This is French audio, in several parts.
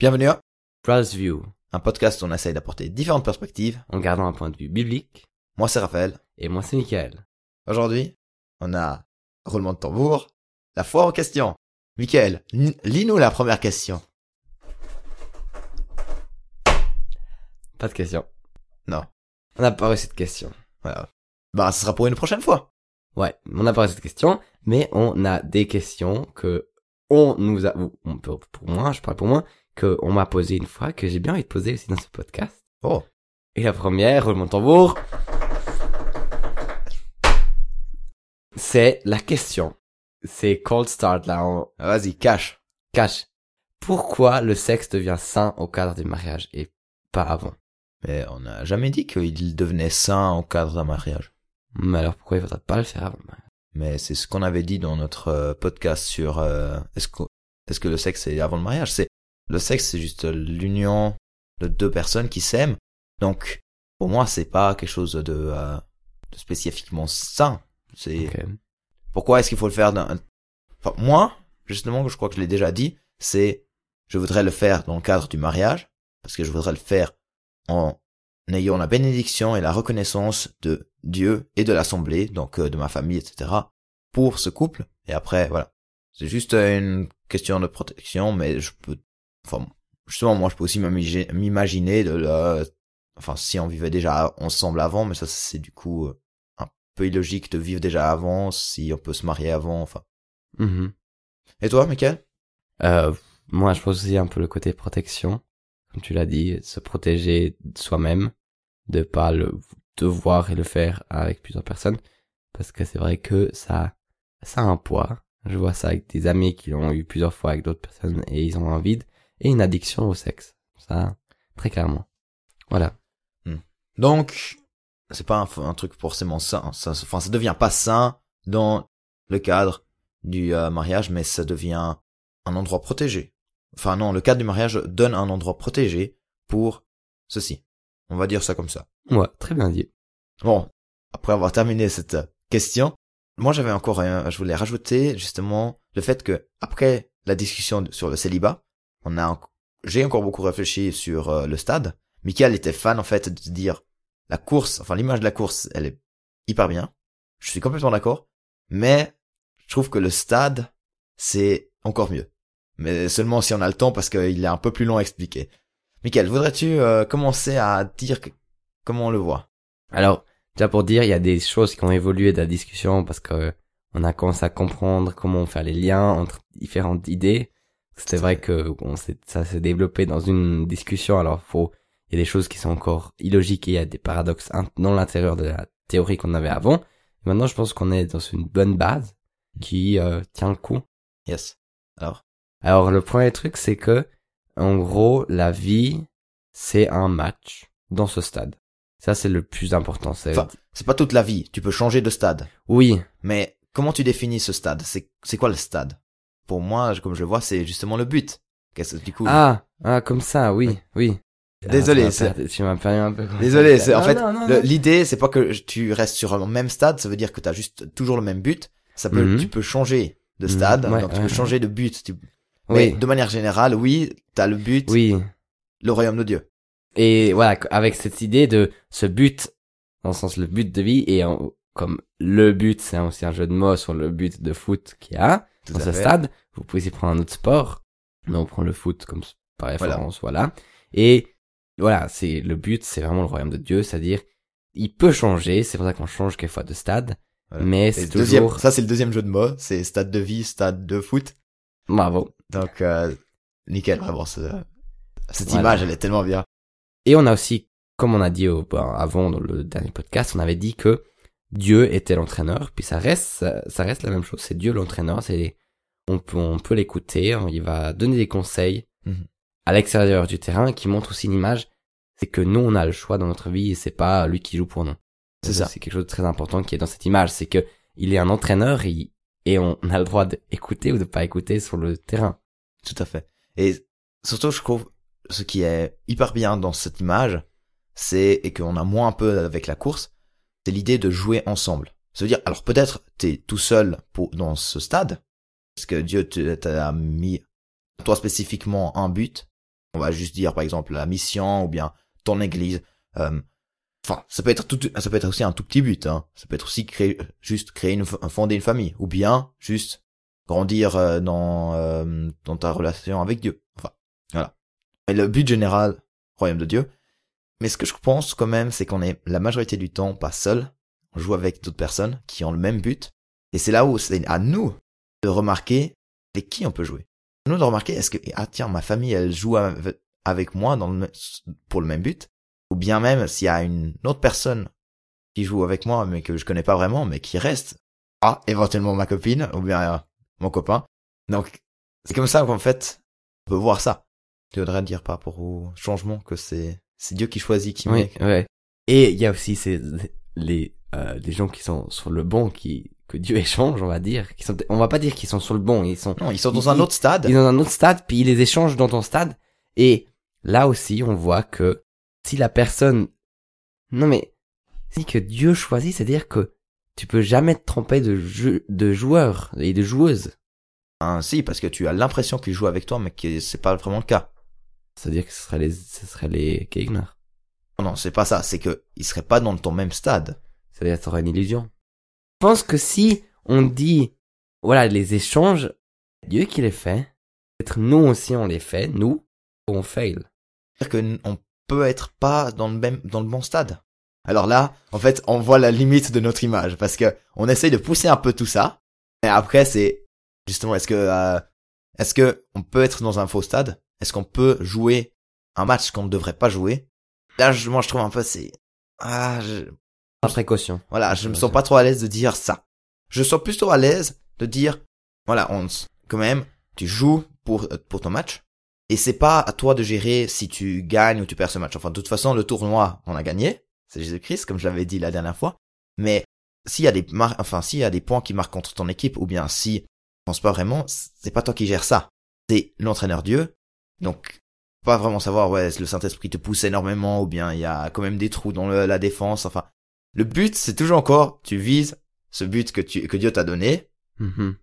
Bienvenue à Browse View, un podcast où on essaye d'apporter différentes perspectives. en gardant un point de vue biblique, Moi c'est Raphaël. et moi c'est Michael. Aujourd'hui, on a roulement de tambour, la foire aux questions. Michael, lis-nous la première question. Pas de question. Non. On n'a pas reçu de question. Voilà. Bah, ce sera pour une prochaine fois. Ouais, on n'a pas reçu de question, mais on a des questions que on nous a, ou on peut, pour moi, je parle pour moi, que on m'a posé une fois, que j'ai bien envie de poser aussi dans ce podcast. Oh. Et la première, mon tambour. C'est la question. C'est cold start là, on Ah, Vas-y, cache. cache. Pourquoi le sexe devient sain au cadre du mariage et pas avant? Mais on n'a jamais dit qu'il devenait sain au cadre d'un mariage. Mais alors pourquoi il faudrait pas le faire avant Mais c'est ce qu'on avait dit dans notre euh, podcast sur euh, est-ce que est-ce que le sexe est avant le mariage? C'est le sexe, c'est juste l'union de deux personnes qui s'aiment. Donc pour moi, c'est pas quelque chose de, euh, de spécifiquement sain. C'est pourquoi est-ce qu'il faut le faire d'un enfin, moi justement je crois que je l'ai déjà dit c'est je voudrais le faire dans le cadre du mariage parce que je voudrais le faire en ayant la bénédiction et la reconnaissance de Dieu et de l'assemblée donc euh, de ma famille etc pour ce couple et après voilà c'est juste une question de protection mais je peux enfin justement moi je peux aussi m'imagi- m'imaginer de enfin si on vivait déjà ensemble avant mais ça c'est du coup euh, un peu illogique de vivre déjà avant si on peut se marier avant enfin Mhm. et toi Michael? Euh, moi, je pense aussi un peu le côté protection, comme tu l'as dit, se protéger soi-même, de pas le devoir et le faire avec plusieurs personnes, parce que c'est vrai que ça, ça a un poids. Je vois ça avec des amis qui l'ont eu plusieurs fois avec d'autres personnes et ils ont un vide et une addiction au sexe. Ça, très clairement. Voilà. donc c'est pas un, un truc forcément sain ça enfin ça devient pas sain dans le cadre du euh, mariage mais ça devient un endroit protégé enfin non le cadre du mariage donne un endroit protégé pour ceci on va dire ça comme ça Ouais, très bien dit. Bon, après avoir terminé cette question, moi j'avais encore un, je voulais rajouter justement le fait que après la discussion sur le célibat, on a, j'ai encore beaucoup réfléchi sur euh, le stade. Michael était fan en fait de dire la course, enfin l'image de la course, elle est hyper bien. Je suis complètement d'accord, mais je trouve que le stade c'est encore mieux. Mais seulement si on a le temps parce qu'il est un peu plus long à expliquer. Michael, voudrais-tu euh, commencer à dire comment on le voit? Alors, déjà pour dire, il y a des choses qui ont évolué de la discussion parce que on a commencé à comprendre comment faire les liens entre différentes idées. C'était vrai que on ça s'est développé dans une discussion. Alors, faut, il y a des choses qui sont encore illogiques et il y a des paradoxes dans l'intérieur de la théorie qu'on avait avant. Et maintenant, je pense qu'on est dans une bonne base qui euh, tient le coup. Yes. Alors? Alors, le premier truc, c'est que, en gros, la vie, c'est un match dans ce stade. Ça, c'est le plus important. C'est Enfin, c'est pas toute la vie. Tu peux changer de stade. oui, Mais comment tu définis ce stade? C'est c'est quoi le stade? Pour moi, comme je le vois, c'est justement le but. Qu'est-ce que du coup Ah, ah, comme ça, oui, oui. Désolé, Ah, tu c'est- m'as perdu- tu m'as perdu un peu. Désolé, c'est en Non, fait l'idée, c'est pas que tu restes sur le même stade. Ça veut dire que tu as juste toujours le même but. Ça peut, Mhm. tu peux changer de Mhm, stade, ouais, donc tu ouais, peux changer de but. Tu- Mais Oui, de manière générale, oui, t'as le but, oui. le royaume de Dieu. Et voilà, avec cette idée de ce but, dans le sens le but de vie, et en- comme le but, c'est aussi un jeu de mots sur le but de foot qu'il y a Tout dans ce fait. stade. Vous pouvez aussi prendre un autre sport, mais on prend le foot comme par référence, voilà. Et voilà, c'est le but, c'est vraiment le royaume de Dieu, c'est-à-dire, il peut changer, c'est pour ça qu'on change quelquefois de stade, Voilà. mais c'est deuxième, ça c'est le deuxième jeu de mots. C'est stade de vie, stade de foot. Bravo. Donc euh, nickel, vraiment. ce- Cette Voilà. image, elle est tellement bien. Et on a aussi, comme on a dit au- ben, avant dans le dernier podcast, on avait dit que Dieu était l'entraîneur, puis ça reste, ça, reste la même chose. C'est Dieu l'entraîneur, c'est, on peut, on peut l'écouter, hein, il va donner des conseils Mhm. à l'extérieur du terrain qui montre aussi une image. C'est que nous, on a le choix dans notre vie et c'est pas lui qui joue pour nous. C'est ça. C'est quelque chose de très important qui est dans cette image. C'est que il est un entraîneur et, et on a le droit d'écouter ou de pas écouter sur le terrain. Tout à fait. Et surtout, je trouve, ce qui est hyper bien dans cette image, c'est, et qu'on a moins un peu avec la course, c'est l'idée de jouer ensemble. Ça veut dire, alors peut-être t'es tout seul pour, dans ce stade, parce que Dieu t'a mis, toi spécifiquement, un but, on va juste dire par exemple la mission ou bien ton église. Euh, Enfin, ça peut être tout, ça peut être aussi un tout petit but. Hein. Ça peut être aussi créer, juste créer une, fonder une famille, ou bien juste grandir euh, dans euh, dans ta relation avec Dieu. Enfin, voilà. Mais le but général, royaume de Dieu. Mais ce que je pense quand même, c'est qu'on est la majorité du temps pas seul. On joue avec d'autres personnes qui ont le même but. Et c'est là où c'est à nous de remarquer avec qui on peut jouer. Nous de remarquer est-ce que ah tiens ma famille elle joue avec moi dans le, pour le même but? Ou bien même s'il y a une autre personne qui joue avec moi mais que je connais pas vraiment mais qui reste ah éventuellement ma copine ou bien euh, mon copain donc c'est comme ça qu'en fait on peut voir ça tu voudrais dire par rapport au changement que c'est c'est Dieu qui choisit qui oui, ouais et il y a aussi ces les euh, les gens qui sont sur le bon qui que Dieu échange on va dire qui sont on va pas dire qu'ils sont sur le bon ils sont non ils sont dans un autre stade ils sont dans un autre stade puis ils les échangent dans ton stade et là aussi on voit que si la personne, non mais, si que Dieu choisit, c'est-à-dire que tu peux jamais te tromper de jeu, de joueurs et de joueuses. Ah, si, parce que tu as l'impression qu'il joue avec toi, mais que c'est pas vraiment le cas. C'est-à-dire que ce serait les, ce serait les. Non, c'est pas ça, c'est que il serait pas dans ton même stade. C'est-à-dire que aurais une illusion. Je pense que si on dit, voilà, les échanges, Dieu qui les fait, peut-être nous aussi on les fait, nous, on fail. C'est-à-dire que on peut être pas dans le même dans le bon stade. Alors là, en fait, on voit la limite de notre image parce que on essaye de pousser un peu tout ça. Et après, c'est justement est-ce que euh, est-ce que on peut être dans un faux stade? Est-ce qu'on peut jouer un match qu'on ne devrait pas jouer? Là, je, moi, je trouve un peu c'est ah, je... précaution. Voilà, je me sens pas trop à l'aise de dire ça. Je sens plutôt à l'aise de dire voilà, on quand même, tu joues pour pour ton match, et c'est pas à toi de gérer si tu gagnes ou tu perds ce match. Enfin, de toute façon, le tournoi, on a gagné. C'est Jésus-Christ, comme je l'avais dit la dernière fois. Mais s'il y a des mar enfin, s'il y a des points qui marquent contre ton équipe, ou bien si, je pense pas vraiment, c'est pas toi qui gères ça. C'est l'entraîneur Dieu. Donc, pas vraiment savoir, ouais, le Saint-Esprit te pousse énormément, ou bien il y a quand même des trous dans la défense. Enfin, le but, c'est toujours encore, tu vises ce but que tu, que Dieu t'a donné. Mm-hmm.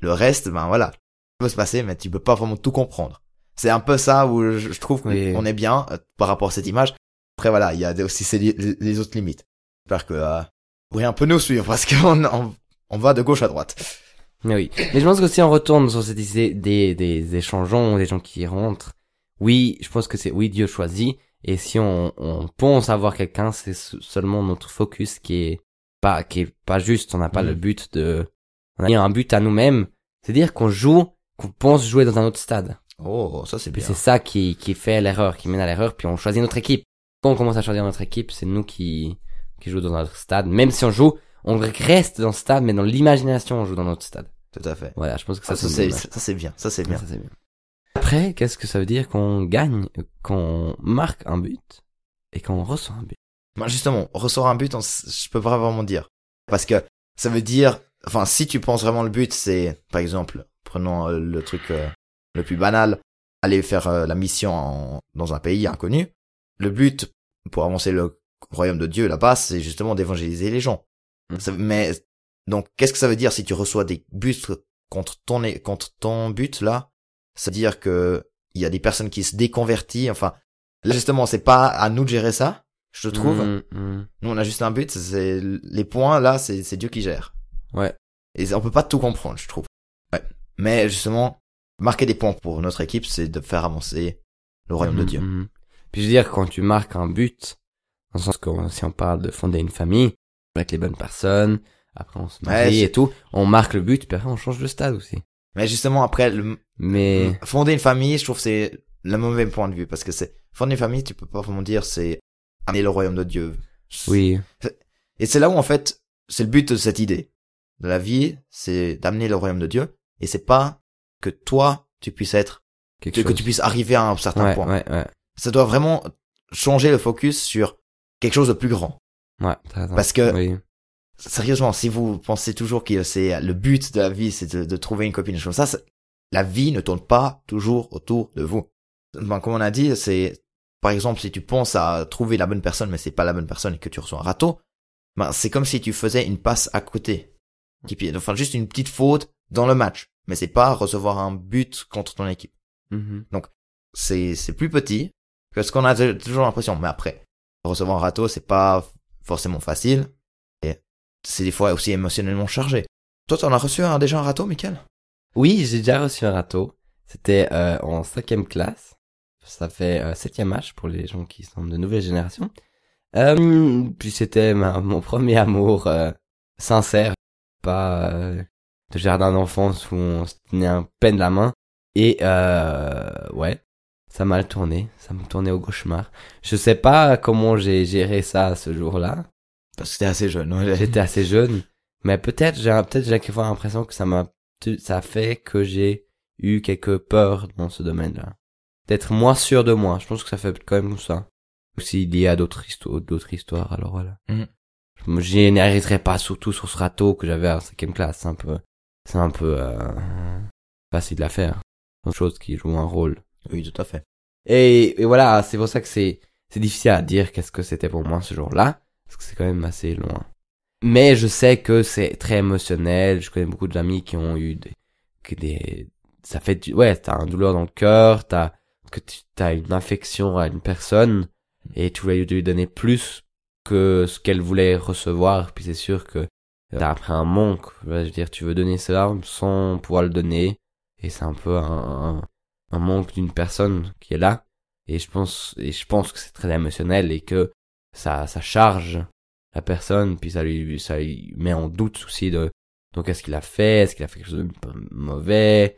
Le reste, ben voilà, ça peut se passer, mais tu peux pas vraiment tout comprendre. C'est un peu ça où je, trouve qu'on est bien euh, par rapport à cette image. Après voilà, il y a aussi les, autres limites. J'espère que euh, vous pourrez un peu nous suivre parce qu'on on, on, va de gauche à droite. Mais oui. Mais je pense que si on retourne sur cette idée des, des échangeants, des gens qui rentrent, oui, je pense que c'est oui Dieu choisit. Et si on, on pense avoir quelqu'un, c'est seulement notre focus qui est pas qui est pas juste. On n'a pas le mm. but de on a un but à nous-mêmes. C'est-à-dire qu'on joue, qu'on pense jouer dans un autre stade. Oh, ça c'est bien. C'est ça qui, qui fait l'erreur, qui mène à l'erreur, puis on choisit notre équipe. Quand on commence à choisir notre équipe, c'est nous qui, qui jouons dans notre stade. Même si on joue, on reste dans ce stade, mais dans l'imagination, on joue dans notre stade. Tout à fait. Voilà, je pense que ça, ah, c'est, ça c'est bien, ça c'est bien. bien. Après, qu'est-ce que ça veut dire qu'on gagne, qu'on marque un but et qu'on reçoit un but? Moi, justement, recevoir un but, je peux pas vraiment dire. Parce que ça veut dire, enfin, si tu penses vraiment le but, c'est, par exemple, prenons euh, le truc euh, le plus banal, aller faire euh, la mission dans un pays inconnu. Le but pour avancer le royaume de Dieu là-bas, c'est justement d'évangéliser les gens. Mmh. mais donc, qu'est-ce que ça veut dire si tu reçois des buts contre ton contre ton but là? C'est-à-dire que il y a des personnes qui se déconvertissent. Enfin, là justement, c'est pas à nous de gérer ça, je trouve. Mmh, mmh. Nous, on a juste un but. C'est les points là, c'est Dieu qui gère. Ouais. Et on peut pas tout comprendre, je trouve. Ouais. Mais justement, marquer des points pour notre équipe, c'est de faire avancer le royaume de mhm, Dieu. Puis je veux dire, quand tu marques un but, dans le sens que si on parle de fonder une famille, avec les bonnes personnes, après on se marie et tout, on marque le but, puis après on change de stade aussi. Mais justement, après, le... mais fonder une famille, je trouve c'est le mauvais point de vue, parce que c'est fonder une famille, tu peux pas vraiment dire c'est amener le royaume de Dieu. Oui. Et c'est là où en fait, c'est le but de cette idée de la vie, c'est d'amener le royaume de Dieu, et c'est pas que toi, tu puisses être, que, que, tu puisses arriver à un certain point. Ouais, ouais. Ça doit vraiment changer le focus sur quelque chose de plus grand. Ouais, Parce que, sérieusement, si vous pensez toujours que c'est le but de la vie, c'est de, trouver une copine, comme ça, la vie ne tourne pas toujours autour de vous. Ben, comme on a dit, c'est, par exemple, si tu penses à trouver la bonne personne, mais c'est pas la bonne personne et que tu reçois un râteau, ben, c'est comme si tu faisais une passe à côté. Enfin, juste une petite faute dans le match mais c'est pas recevoir un but contre ton équipe. Mm-hmm. Donc, c'est c'est plus petit que ce qu'on a toujours l'impression. Mais après, recevoir un râteau, c'est pas forcément facile et c'est des fois aussi émotionnellement chargé. Toi, t'en as reçu un, déjà un râteau, Michael? Oui, j'ai déjà reçu un râteau. C'était euh, en cinquième classe. Ça fait euh, septième âge pour les gens qui sont de nouvelle génération. Euh, puis c'était mon premier amour euh, sincère, pas euh, de jardin d'enfance où on se tenait un peine la main. Et euh, ouais, ça m'a tourné, ça me tournait au cauchemar. Je sais pas comment j'ai géré ça ce jour-là. Parce que t'es assez jeune. ouais. J'étais assez jeune, mais peut-être j'ai peut-être j'ai quelquefois l'impression que ça m'a ça fait que j'ai eu quelques peurs dans ce domaine-là. D'être moins sûr de moi. Je pense que ça fait quand même ça. Aussi lié à d'autres histoires, d'autres histoires. Alors voilà. Mhm. Je n'arrêterai pas surtout sur ce râteau que j'avais en cinquième classe. C'est un peu, c'est un peu euh, facile à faire. C'est une chose qui joue un rôle. Oui, tout à fait. Et, et voilà, c'est pour ça que c'est c'est difficile à dire qu'est-ce que c'était pour moi ce jour-là, parce que c'est quand même assez loin. Mais je sais que c'est très émotionnel. Je connais beaucoup d'amis qui ont eu des, que des, ça fait, du, ouais, t'as un douleur dans le cœur, t'as que tu as une affection à une personne et tu voulais lui donner plus que ce qu'elle voulait recevoir. Puis c'est sûr que t'as après un manque. Je veux dire, tu veux donner cela sans pouvoir le donner et c'est un peu un, un manque d'une personne qui est là. Et je pense, et je pense que c'est très émotionnel et que ça, ça charge la personne, puis ça lui, ça lui met en doute aussi de, donc est-ce qu'il a fait, est-ce qu'il a fait quelque chose de mauvais,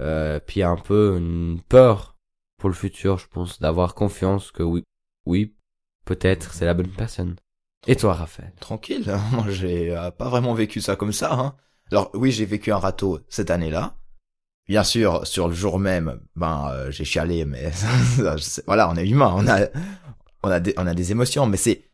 euh, puis un peu une peur pour le futur, je pense, d'avoir confiance que oui, oui, peut-être c'est la bonne personne. Et toi, Raphaël? Tranquille. Moi, j'ai euh, pas vraiment vécu ça comme ça. Hein. Alors oui, j'ai vécu un râteau cette année-là. Bien sûr, sur le jour même, ben euh, j'ai chialé, mais voilà, on est humain, on a, on a des, on a des émotions, mais c'est,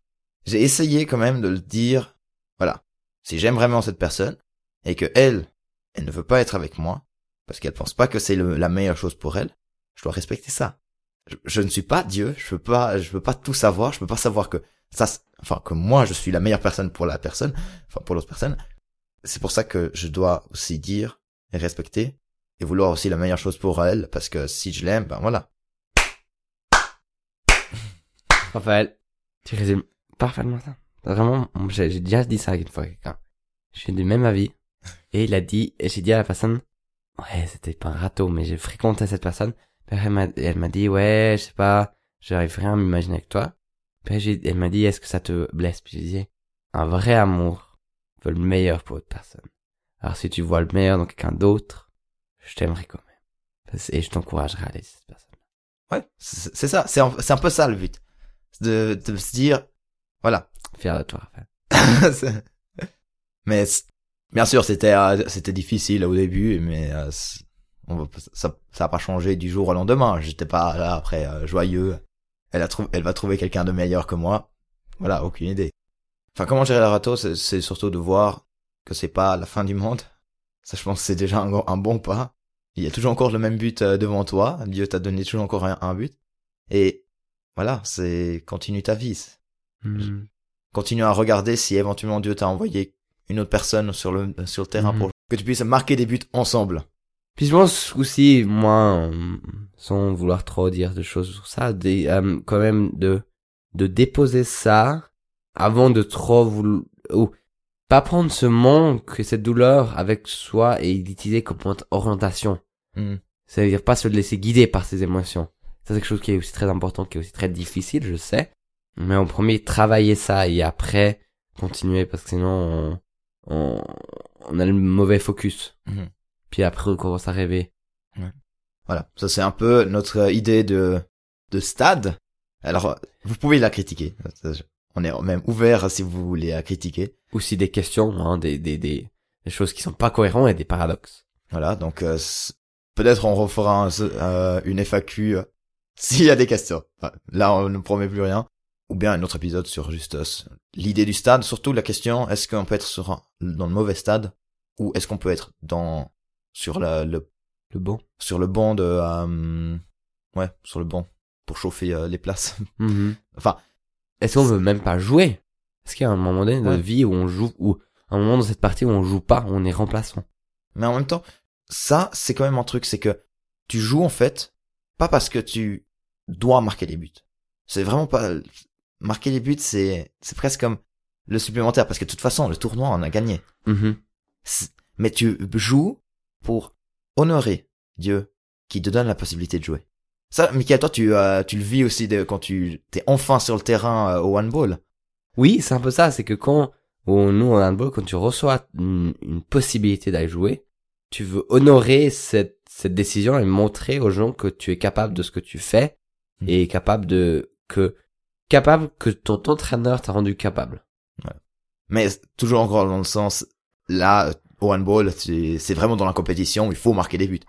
j'ai essayé quand même de le dire. Voilà, si j'aime vraiment cette personne et que elle, elle ne veut pas être avec moi parce qu'elle pense pas que c'est la meilleure chose pour elle, je dois respecter ça. Je, je ne suis pas Dieu, je peux pas, je peux pas tout savoir, je peux pas savoir que ça, enfin que moi je suis la meilleure personne pour la personne, enfin pour l'autre personne. C'est pour ça que je dois aussi dire et respecter et vouloir aussi la meilleure chose pour elle parce que si je l'aime, ben voilà. Raphaël, tu résumes parfaitement ça. Vraiment, j'ai déjà dit ça une fois à quelqu'un. Je suis du même avis. Et il a dit, et j'ai dit à la personne, ouais, c'était pas un râteau, mais j'ai fréquenté cette personne. Puis elle m'a, dit, ouais, je sais pas, j'arrive rien à m'imaginer avec toi. Puis elle m'a dit, est-ce que ça te blesse? Puis j'ai dit, un vrai amour veut le meilleur pour autre personne. Alors si tu vois le meilleur dans quelqu'un d'autre, je t'aimerai quand même. Et je t'encouragerai à aller cette personne. Ouais, c'est ça, c'est un, peu ça le but. De, de se dire, voilà. Fier de toi, Raphaël. Mais bien sûr, c'était euh, c'était difficile au début, mais euh, on ça ça a pas changé du jour au lendemain. J'étais pas là après euh, joyeux. Elle a trouvé, elle va trouver quelqu'un de meilleur que moi. Voilà, aucune idée. Enfin, comment gérer le râteau, c'est surtout de voir que c'est pas la fin du monde. Ça, je pense que c'est déjà un, un bon pas. Il y a toujours encore le même but euh, devant toi. Dieu t'a donné toujours encore un, un but. Et voilà, c'est continue ta vie. Hmm. Continue à regarder si éventuellement Dieu t'a envoyé une autre personne sur le sur le terrain Mhm. pour que tu puisses marquer des buts ensemble. Puis je pense aussi, moi, euh, sans vouloir trop dire de choses sur ça, euh, quand même de de déposer ça avant de trop vouloir ou pas prendre ce manque et cette douleur avec soi et l'utiliser comme point orientation. Mhm. C'est-à-dire pas se laisser guider par ses émotions. Ça c'est quelque chose qui est aussi très important, qui est aussi très difficile, je sais. Mais en premier, travailler ça et après continuer parce que sinon on, on, on a le mauvais focus. Mhm. Puis après on commence à rêver. Voilà, ça c'est un peu notre idée de de stade. Alors vous pouvez la critiquer. On est même ouvert si vous voulez la critiquer. Aussi des questions, hein, des, des, des, des choses qui sont pas cohérentes et des paradoxes. Voilà, donc euh, peut-être on refera un- euh, une FAQ euh, s'il y a des questions. Enfin, là, on ne promet plus rien. Ou bien un autre épisode sur juste euh, l'idée du stade. Surtout la question est-ce qu'on peut être sur un- dans le mauvais stade ou est-ce qu'on peut être dans sur la, le Le bon. sur le banc de euh, ouais sur le banc pour chauffer les places. Enfin, Est-ce qu'on veut même pas jouer? Est-ce qu'il y a un moment donné de Ouais. vie où on joue, ou un moment dans cette partie où on joue pas, on est remplaçant? Mais en même temps, ça c'est quand même un truc, c'est que tu joues en fait pas parce que tu dois marquer des buts. C'est vraiment pas marquer les buts, c'est c'est presque comme le supplémentaire parce que de toute façon le tournoi on a gagné. Mhm. C'est- Mais tu joues pour honorer Dieu qui te donne la possibilité de jouer. Ça, Michael, toi tu euh, tu le vis aussi de quand tu t'es enfin sur le terrain euh, au handball. Oui, c'est un peu ça, c'est que quand, ou nous en handball, quand tu reçois une, une possibilité d'aller jouer, tu veux honorer cette, cette décision et montrer aux gens que tu es capable de ce que tu fais Mhm. et capable de, que, capable que ton entraîneur t'a rendu capable. Mais toujours encore dans le sens, là, au handball, c'est c'est vraiment dans la compétition, il faut marquer des buts.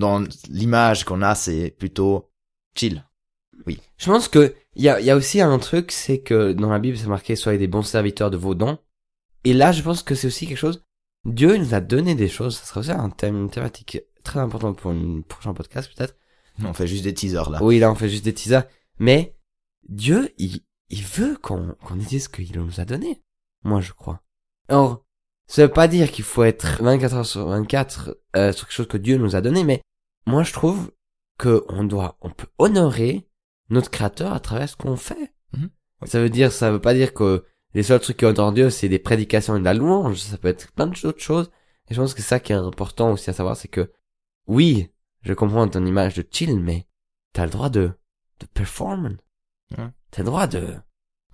Dans l'image qu'on a, c'est plutôt chill. Je pense que il y a, y a aussi un truc, c'est que dans la Bible, c'est marqué soyez des bons serviteurs de vos dons. Et là, je pense que c'est aussi quelque chose. Dieu nous a donné des choses. Ça serait aussi un thème, une thématique très importante pour un prochain podcast peut-être. On fait juste des teasers là. Oui, là, on fait juste des teasers. Mais Dieu, il, il veut qu'on qu'on utilise ce qu'il nous a donné. Moi, je crois. Or, ça veut pas dire qu'il faut être 24 heures sur 24 euh, sur quelque chose que Dieu nous a donné, mais moi, je trouve que on doit, on peut honorer notre Créateur à travers ce qu'on fait. Mhm. Oui. Ça veut dire, ça veut pas dire que les seuls trucs qui honorent Dieu, c'est des prédications et de la louange. Ça peut être plein d'autres choses. Et je pense que ça qui est important aussi à savoir, c'est que, oui, je comprends ton image de chill, mais t'as le droit de, de performer. Ouais. T'as le droit de,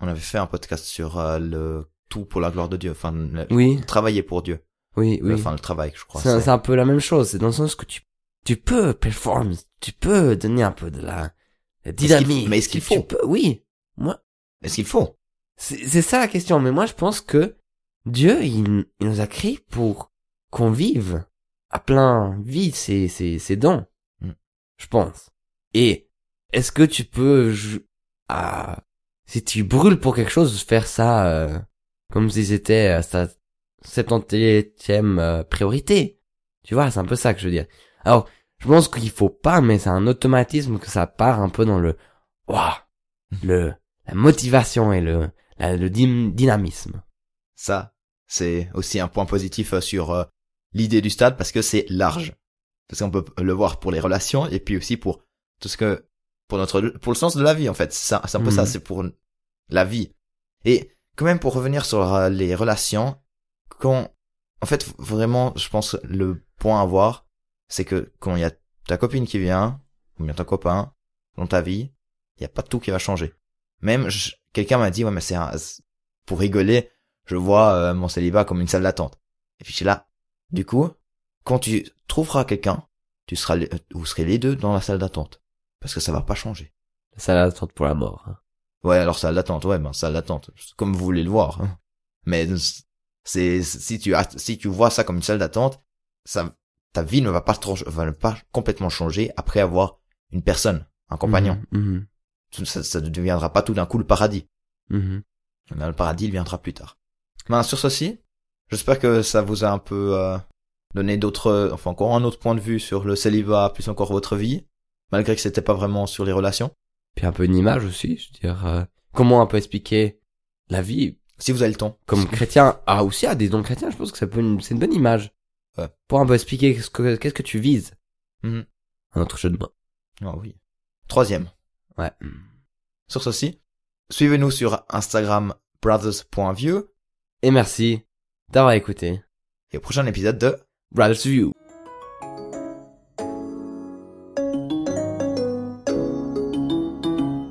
On avait fait un podcast sur euh, le tout pour la gloire de Dieu, enfin le- oui, travailler pour Dieu, oui, oui. enfin le travail, je crois. c'est un peu la même chose. C'est dans le sens que tu, tu peux performer, tu peux donner un peu de la, la dynamique. mais est-ce qu'il faut peux- Oui. Moi, Est-ce qu'il faut c'est c'est ça la question. Mais moi, je pense que Dieu, il, il nous a créés pour qu'on vive à plein vie ses, ses, ses dons. Mm. Je pense. Et est-ce que tu peux, jou- ah, si tu brûles pour quelque chose, faire ça euh, comme si c'était euh, sa 70e euh, priorité? Tu vois, c'est un peu ça que je veux dire. Alors, je pense qu'il faut pas, mais c'est un automatisme que ça part un peu dans le, waouh, le, la motivation et le, la- le dy- dynamisme. Ça, c'est aussi un point positif euh, sur euh, l'idée du stade parce que c'est large. Parce qu'on peut le voir pour les relations et puis aussi pour tout ce que pour notre pour le sens de la vie en fait. C'est un peu Mhm. ça, c'est pour la vie. Et quand même pour revenir sur euh, les relations, quand en fait vraiment, je pense le point à voir, c'est que quand il y a ta copine qui vient ou bien ton copain dans ta vie, il y a pas tout qui va changer. Même quelqu'un m'a dit ouais mais c'est un- pour rigoler, je vois euh, mon célibat comme une salle d'attente. Et puis je suis là. Du coup, quand tu trouveras quelqu'un, tu seras, les- vous serez les deux dans la salle d'attente. Parce que ça va pas changer. Ça l'attente pour la mort. hein. Ouais, alors salle d'attente, ouais, ben salle d'attente, comme vous voulez le voir. hein. Mais c'est si tu si tu vois ça comme une salle d'attente, ça, ta vie ne va pas trop, va pas complètement changer après avoir une personne, un compagnon. Mhm, Ça, ça ne deviendra pas tout d'un coup le paradis. mhm, mhm. Le paradis, il viendra plus tard. Ben, sur ceci, j'espère que ça vous a un peu euh, donné d'autres, enfin encore un autre point de vue sur le célibat, plus encore votre vie, malgré que c'était pas vraiment sur les relations. Puis un peu une image aussi, je veux dire, euh, comment on peut expliquer la vie Si vous avez le temps. comme chrétien, ah aussi à des dons chrétiens, je pense que ça peut c'est une bonne image. Pour un peu expliquer ce que, qu'est-ce que tu vises. Mhm. Un autre jeu de mots. Ah oui. Troisième. Ouais. Sur ceci, suivez-nous sur Instagram brothers.view Et merci d'avoir écouté. et au prochain épisode de Brothers View.